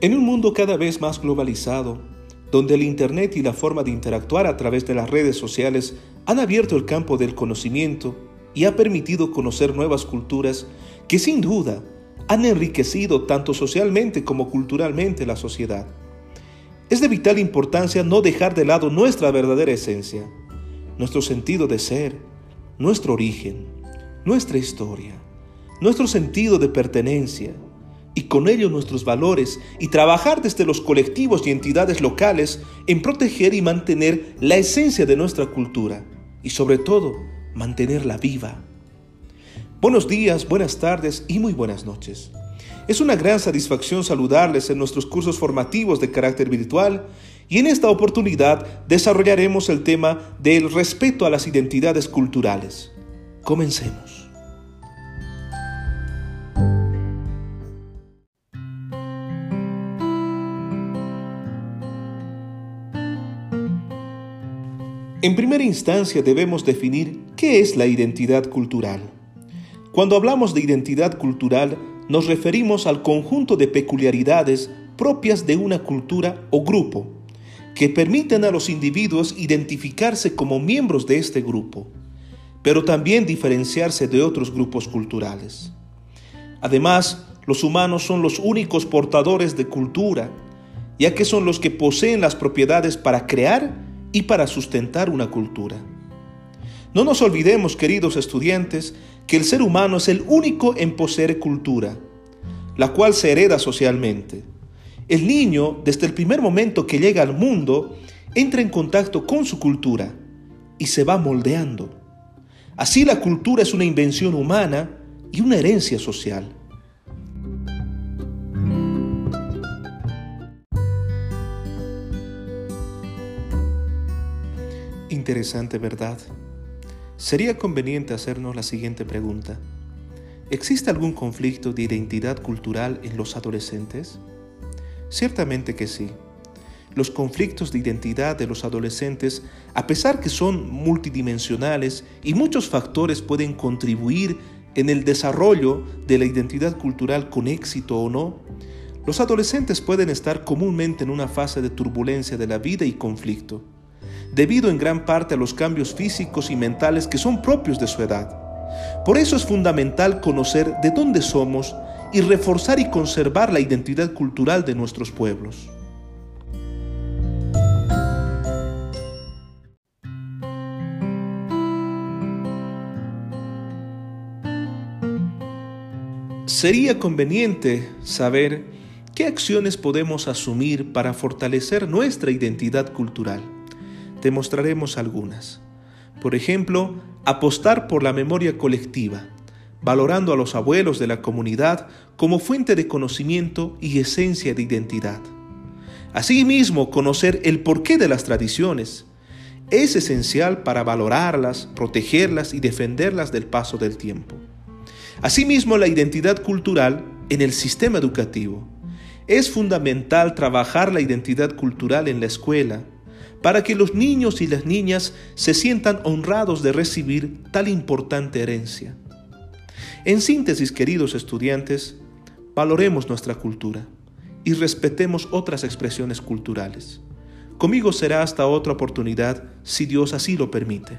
En un mundo cada vez más globalizado, donde el Internet y la forma de interactuar a través de las redes sociales han abierto el campo del conocimiento y ha permitido conocer nuevas culturas que sin duda han enriquecido tanto socialmente como culturalmente la sociedad. Es de vital importancia no dejar de lado nuestra verdadera esencia, nuestro sentido de ser, nuestro origen, nuestra historia, nuestro sentido de pertenencia y con ello nuestros valores y trabajar desde los colectivos y entidades locales en proteger y mantener la esencia de nuestra cultura y sobre todo mantenerla viva. Buenos días, buenas tardes y muy buenas noches. Es una gran satisfacción saludarles en nuestros cursos formativos de carácter virtual y en esta oportunidad desarrollaremos el tema del respeto a las identidades culturales. Comencemos. En primera instancia debemos definir qué es la identidad cultural. Cuando hablamos de identidad cultural nos referimos al conjunto de peculiaridades propias de una cultura o grupo, que permiten a los individuos identificarse como miembros de este grupo, pero también diferenciarse de otros grupos culturales. Además, los humanos son los únicos portadores de cultura, ya que son los que poseen las propiedades para crear y para sustentar una cultura. No nos olvidemos, queridos estudiantes, que el ser humano es el único en poseer cultura, la cual se hereda socialmente. El niño, desde el primer momento que llega al mundo, entra en contacto con su cultura y se va moldeando. Así la cultura es una invención humana y una herencia social. Interesante, ¿verdad? Sería conveniente hacernos la siguiente pregunta. ¿Existe algún conflicto de identidad cultural en los adolescentes? Ciertamente que sí. Los conflictos de identidad de los adolescentes, a pesar que son multidimensionales y muchos factores pueden contribuir en el desarrollo de la identidad cultural con éxito o no, los adolescentes pueden estar comúnmente en una fase de turbulencia de la vida y conflicto debido en gran parte a los cambios físicos y mentales que son propios de su edad. Por eso es fundamental conocer de dónde somos y reforzar y conservar la identidad cultural de nuestros pueblos. Sería conveniente saber qué acciones podemos asumir para fortalecer nuestra identidad cultural te mostraremos algunas. Por ejemplo, apostar por la memoria colectiva, valorando a los abuelos de la comunidad como fuente de conocimiento y esencia de identidad. Asimismo, conocer el porqué de las tradiciones es esencial para valorarlas, protegerlas y defenderlas del paso del tiempo. Asimismo, la identidad cultural en el sistema educativo. Es fundamental trabajar la identidad cultural en la escuela, para que los niños y las niñas se sientan honrados de recibir tal importante herencia. En síntesis, queridos estudiantes, valoremos nuestra cultura y respetemos otras expresiones culturales. Conmigo será hasta otra oportunidad, si Dios así lo permite.